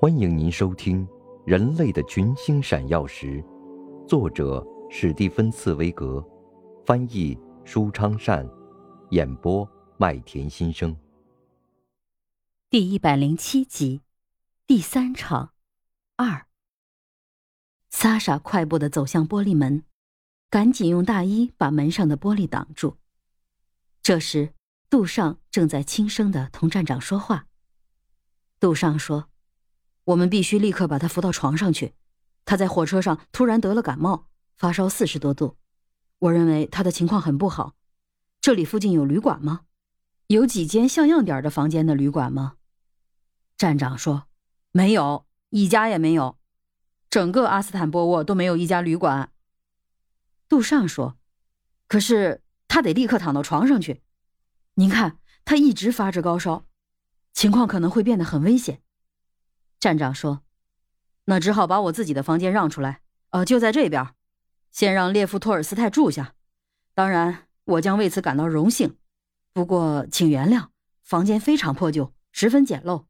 欢迎您收听《人类的群星闪耀时》，作者史蒂芬·茨威格，翻译舒昌善，演播麦田心声。第一百零七集，第三场二。萨莎快步的走向玻璃门，赶紧用大衣把门上的玻璃挡住。这时，杜尚正在轻声的同站长说话。杜尚说。我们必须立刻把他扶到床上去。他在火车上突然得了感冒，发烧四十多度。我认为他的情况很不好。这里附近有旅馆吗？有几间像样点的房间的旅馆吗？站长说：“没有，一家也没有。整个阿斯坦波沃都没有一家旅馆。”杜尚说：“可是他得立刻躺到床上去。您看，他一直发着高烧，情况可能会变得很危险。”站长说：“那只好把我自己的房间让出来。呃，就在这边，先让列夫托尔斯泰住下。当然，我将为此感到荣幸。不过，请原谅，房间非常破旧，十分简陋。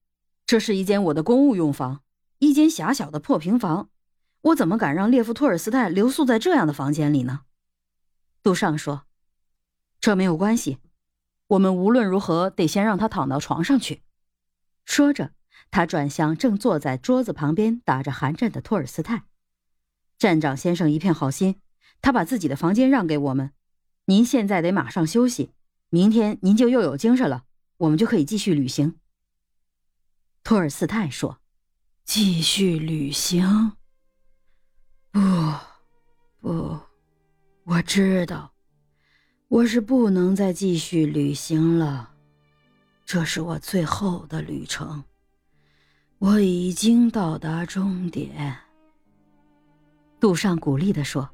这是一间我的公务用房，一间狭小的破平房。我怎么敢让列夫托尔斯泰留宿在这样的房间里呢？”杜尚说：“这没有关系，我们无论如何得先让他躺到床上去。”说着。他转向正坐在桌子旁边打着寒战的托尔斯泰，站长先生一片好心，他把自己的房间让给我们。您现在得马上休息，明天您就又有精神了，我们就可以继续旅行。托尔斯泰说：“继续旅行？不，不，我知道，我是不能再继续旅行了，这是我最后的旅程。”我已经到达终点。杜尚鼓励地说：“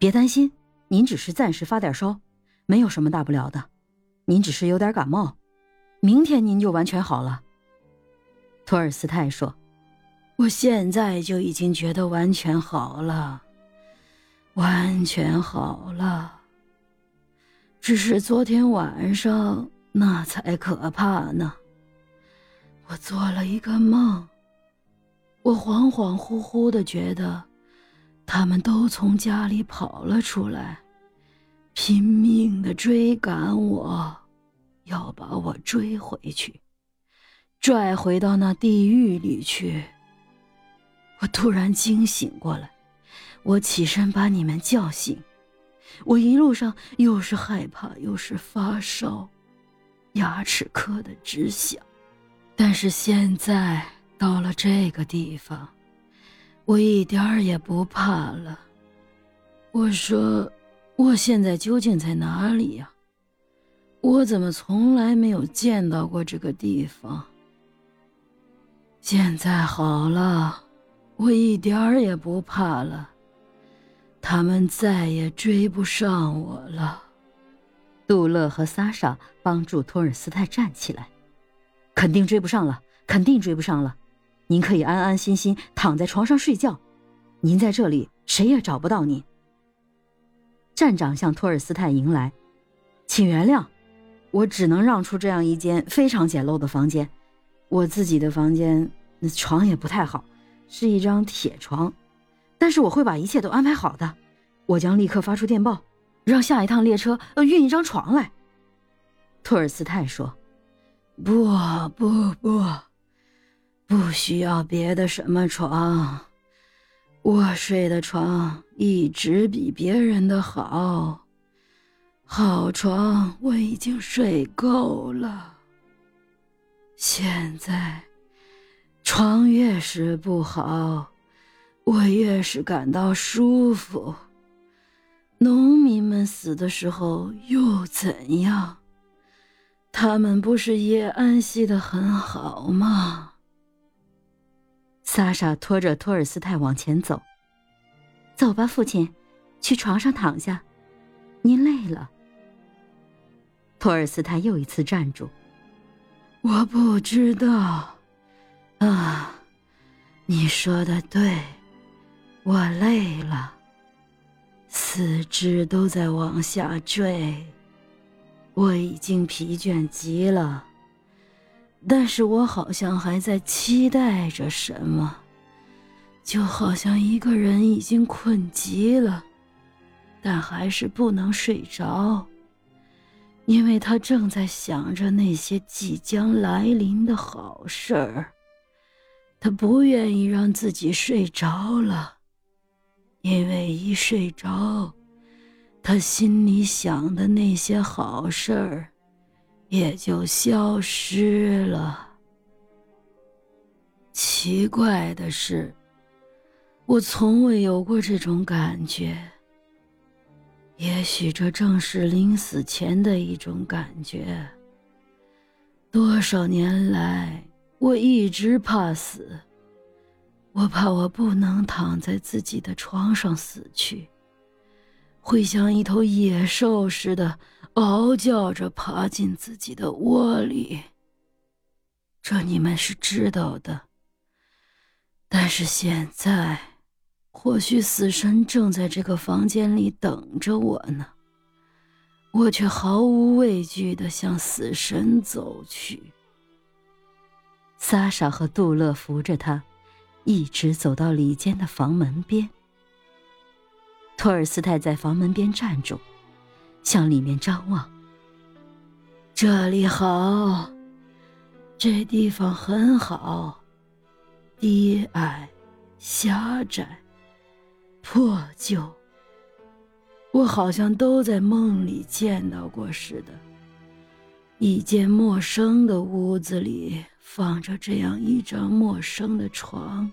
别担心，您只是暂时发点烧，没有什么大不了的。您只是有点感冒，明天您就完全好了。”托尔斯泰说：“我现在就已经觉得完全好了，完全好了。只是昨天晚上那才可怕呢。”我做了一个梦，我恍恍惚惚的觉得，他们都从家里跑了出来，拼命的追赶我，要把我追回去，拽回到那地狱里去。我突然惊醒过来，我起身把你们叫醒。我一路上又是害怕又是发烧，牙齿磕得直响。但是现在到了这个地方，我一点儿也不怕了。我说，我现在究竟在哪里呀？我怎么从来没有见到过这个地方？现在好了，我一点儿也不怕了。他们再也追不上我了。杜勒和萨莎帮助托尔斯泰站起来。肯定追不上了，肯定追不上了。您可以安安心心躺在床上睡觉。您在这里，谁也找不到您。站长向托尔斯泰迎来，请原谅，我只能让出这样一间非常简陋的房间。我自己的房间那床也不太好，是一张铁床。但是我会把一切都安排好的。我将立刻发出电报，让下一趟列车运一张床来。托尔斯泰说。不不不，不需要别的什么床，我睡的床一直比别人的好，好床我已经睡够了。现在，床越是不好，我越是感到舒服。农民们死的时候又怎样？他们不是也安息的很好吗？萨莎拖着托尔斯泰往前走。走吧，父亲，去床上躺下。您累了。托尔斯泰又一次站住。我不知道。啊，你说的对，我累了，四肢都在往下坠。我已经疲倦极了，但是我好像还在期待着什么，就好像一个人已经困极了，但还是不能睡着，因为他正在想着那些即将来临的好事儿。他不愿意让自己睡着了，因为一睡着，他心里想的那些好事儿。也就消失了。奇怪的是，我从未有过这种感觉。也许这正是临死前的一种感觉。多少年来，我一直怕死，我怕我不能躺在自己的床上死去，会像一头野兽似的。嗷叫着爬进自己的窝里。这你们是知道的。但是现在，或许死神正在这个房间里等着我呢。我却毫无畏惧地向死神走去。萨莎和杜勒扶着他，一直走到里间的房门边。托尔斯泰在房门边站住。向里面张望。这里好，这地方很好，低矮、狭窄、破旧，我好像都在梦里见到过似的。一间陌生的屋子里放着这样一张陌生的床，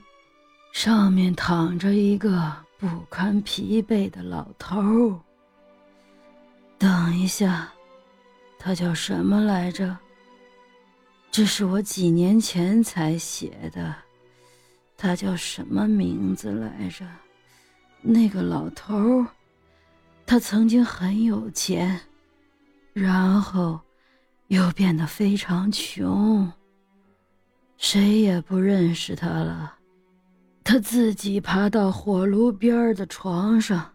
上面躺着一个不堪疲惫的老头。等一下，他叫什么来着？这是我几年前才写的。他叫什么名字来着？那个老头，他曾经很有钱，然后又变得非常穷，谁也不认识他了。他自己爬到火炉边的床上。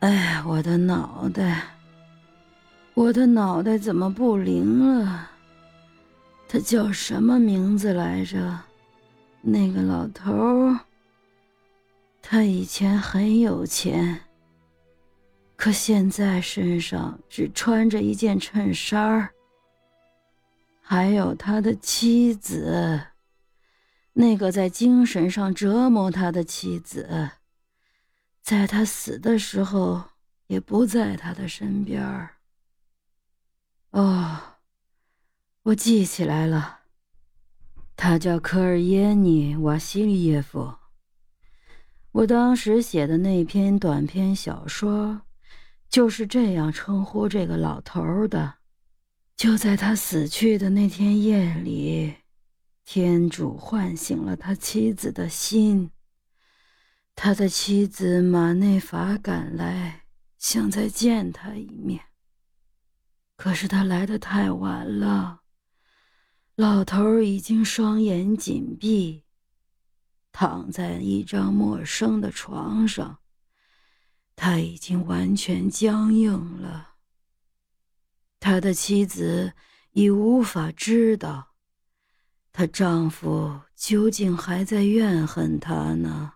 哎，我的脑袋！我的脑袋怎么不灵了？他叫什么名字来着？那个老头儿。他以前很有钱，可现在身上只穿着一件衬衫儿。还有他的妻子，那个在精神上折磨他的妻子。在他死的时候，也不在他的身边儿。哦，我记起来了，他叫科尔耶尼·瓦西里耶夫。我当时写的那篇短篇小说，就是这样称呼这个老头的。就在他死去的那天夜里，天主唤醒了他妻子的心。他的妻子马内法赶来，想再见他一面。可是他来的太晚了，老头已经双眼紧闭，躺在一张陌生的床上。他已经完全僵硬了。他的妻子已无法知道，她丈夫究竟还在怨恨她呢。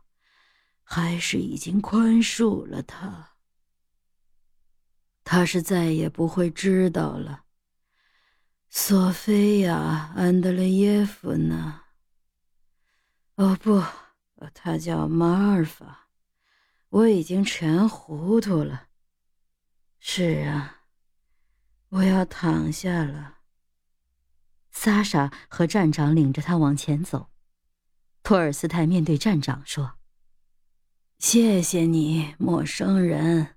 还是已经宽恕了他。他是再也不会知道了。索菲亚·安德烈耶夫呢？哦不，他叫马尔法。我已经全糊涂了。是啊，我要躺下了。萨莎和站长领着他往前走。托尔斯泰面对站长说。谢谢你，陌生人。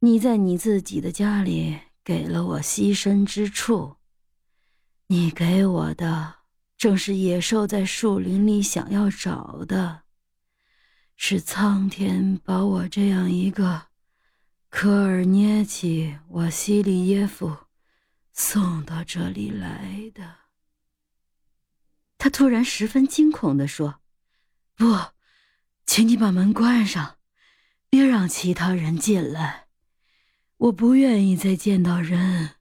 你在你自己的家里给了我栖身之处。你给我的正是野兽在树林里想要找的，是苍天把我这样一个科尔涅奇·瓦西里耶夫送到这里来的。他突然十分惊恐地说：“不。”请你把门关上，别让其他人进来。我不愿意再见到人。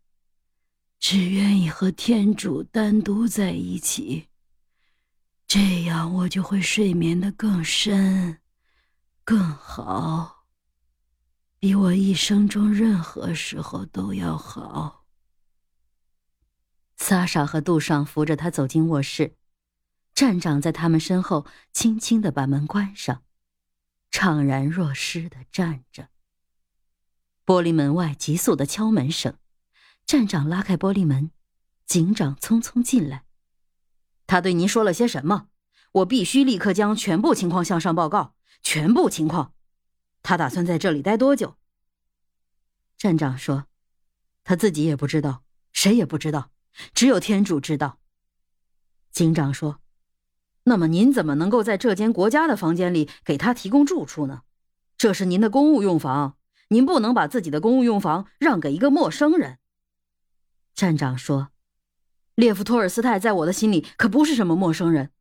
只愿意和天主单独在一起，这样我就会睡眠的更深、更好，比我一生中任何时候都要好。萨莎和杜尚扶着他走进卧室，站长在他们身后轻轻的把门关上，怅然若失的站着。玻璃门外急速的敲门声，站长拉开玻璃门，警长匆匆进来。他对您说了些什么？我必须立刻将全部情况向上报告。全部情况。他打算在这里待多久？站长说：“他自己也不知道，谁也不知道，只有天主知道。”警长说：“那么您怎么能够在这间国家的房间里给他提供住处呢？这是您的公务用房。”您不能把自己的公务用房让给一个陌生人。站长说：“列夫托尔斯泰在我的心里可不是什么陌生人，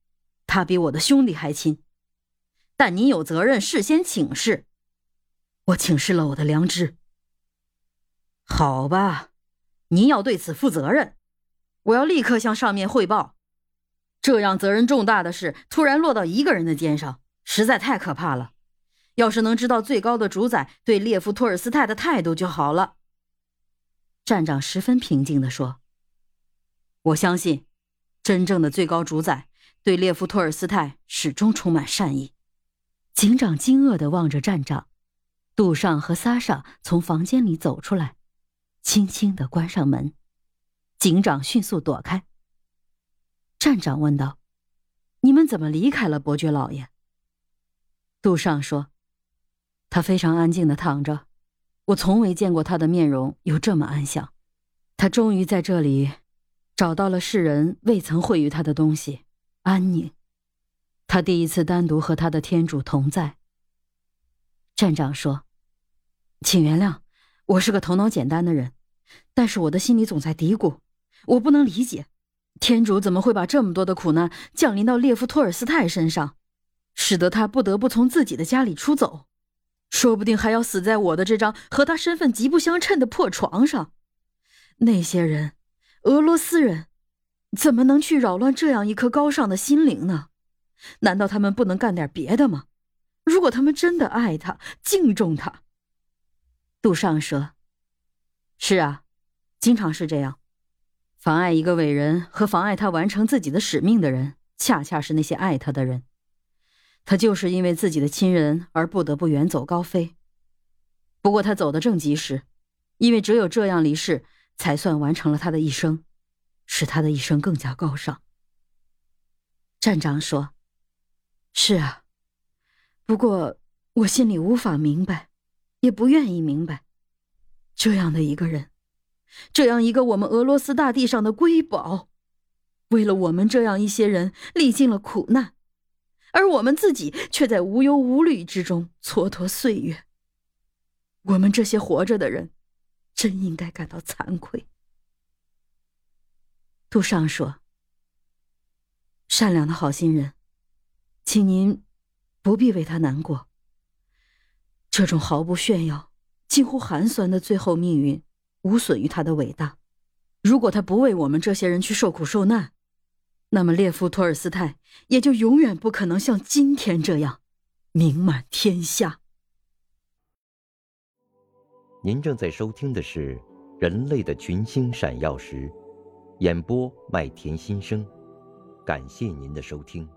他比我的兄弟还亲。但您有责任事先请示。我请示了我的良知。好吧，您要对此负责任。我要立刻向上面汇报。这样责任重大的事突然落到一个人的肩上，实在太可怕了。”要是能知道最高的主宰对列夫托尔斯泰的态度就好了。站长十分平静地说：“我相信，真正的最高主宰对列夫托尔斯泰始终充满善意。”警长惊愕地望着站长。杜尚和萨莎从房间里走出来，轻轻地关上门。警长迅速躲开。站长问道：“你们怎么离开了伯爵老爷？”杜尚说。他非常安静的躺着，我从未见过他的面容有这么安详。他终于在这里找到了世人未曾会于他的东西——安宁。他第一次单独和他的天主同在。站长说：“请原谅，我是个头脑简单的人，但是我的心里总在嘀咕：我不能理解，天主怎么会把这么多的苦难降临到列夫托尔斯泰身上，使得他不得不从自己的家里出走。”说不定还要死在我的这张和他身份极不相称的破床上。那些人，俄罗斯人，怎么能去扰乱这样一颗高尚的心灵呢？难道他们不能干点别的吗？如果他们真的爱他、敬重他，杜尚说：“是啊，经常是这样。妨碍一个伟人和妨碍他完成自己的使命的人，恰恰是那些爱他的人。”他就是因为自己的亲人而不得不远走高飞。不过他走得正及时，因为只有这样离世，才算完成了他的一生，使他的一生更加高尚。站长说：“是啊，不过我心里无法明白，也不愿意明白，这样的一个人，这样一个我们俄罗斯大地上的瑰宝，为了我们这样一些人历尽了苦难。”而我们自己却在无忧无虑之中蹉跎岁月。我们这些活着的人，真应该感到惭愧。杜尚说：“善良的好心人，请您不必为他难过。这种毫不炫耀、近乎寒酸的最后命运，无损于他的伟大。如果他不为我们这些人去受苦受难。”那么，列夫·托尔斯泰也就永远不可能像今天这样名满天下。您正在收听的是《人类的群星闪耀时》，演播麦田心声，感谢您的收听。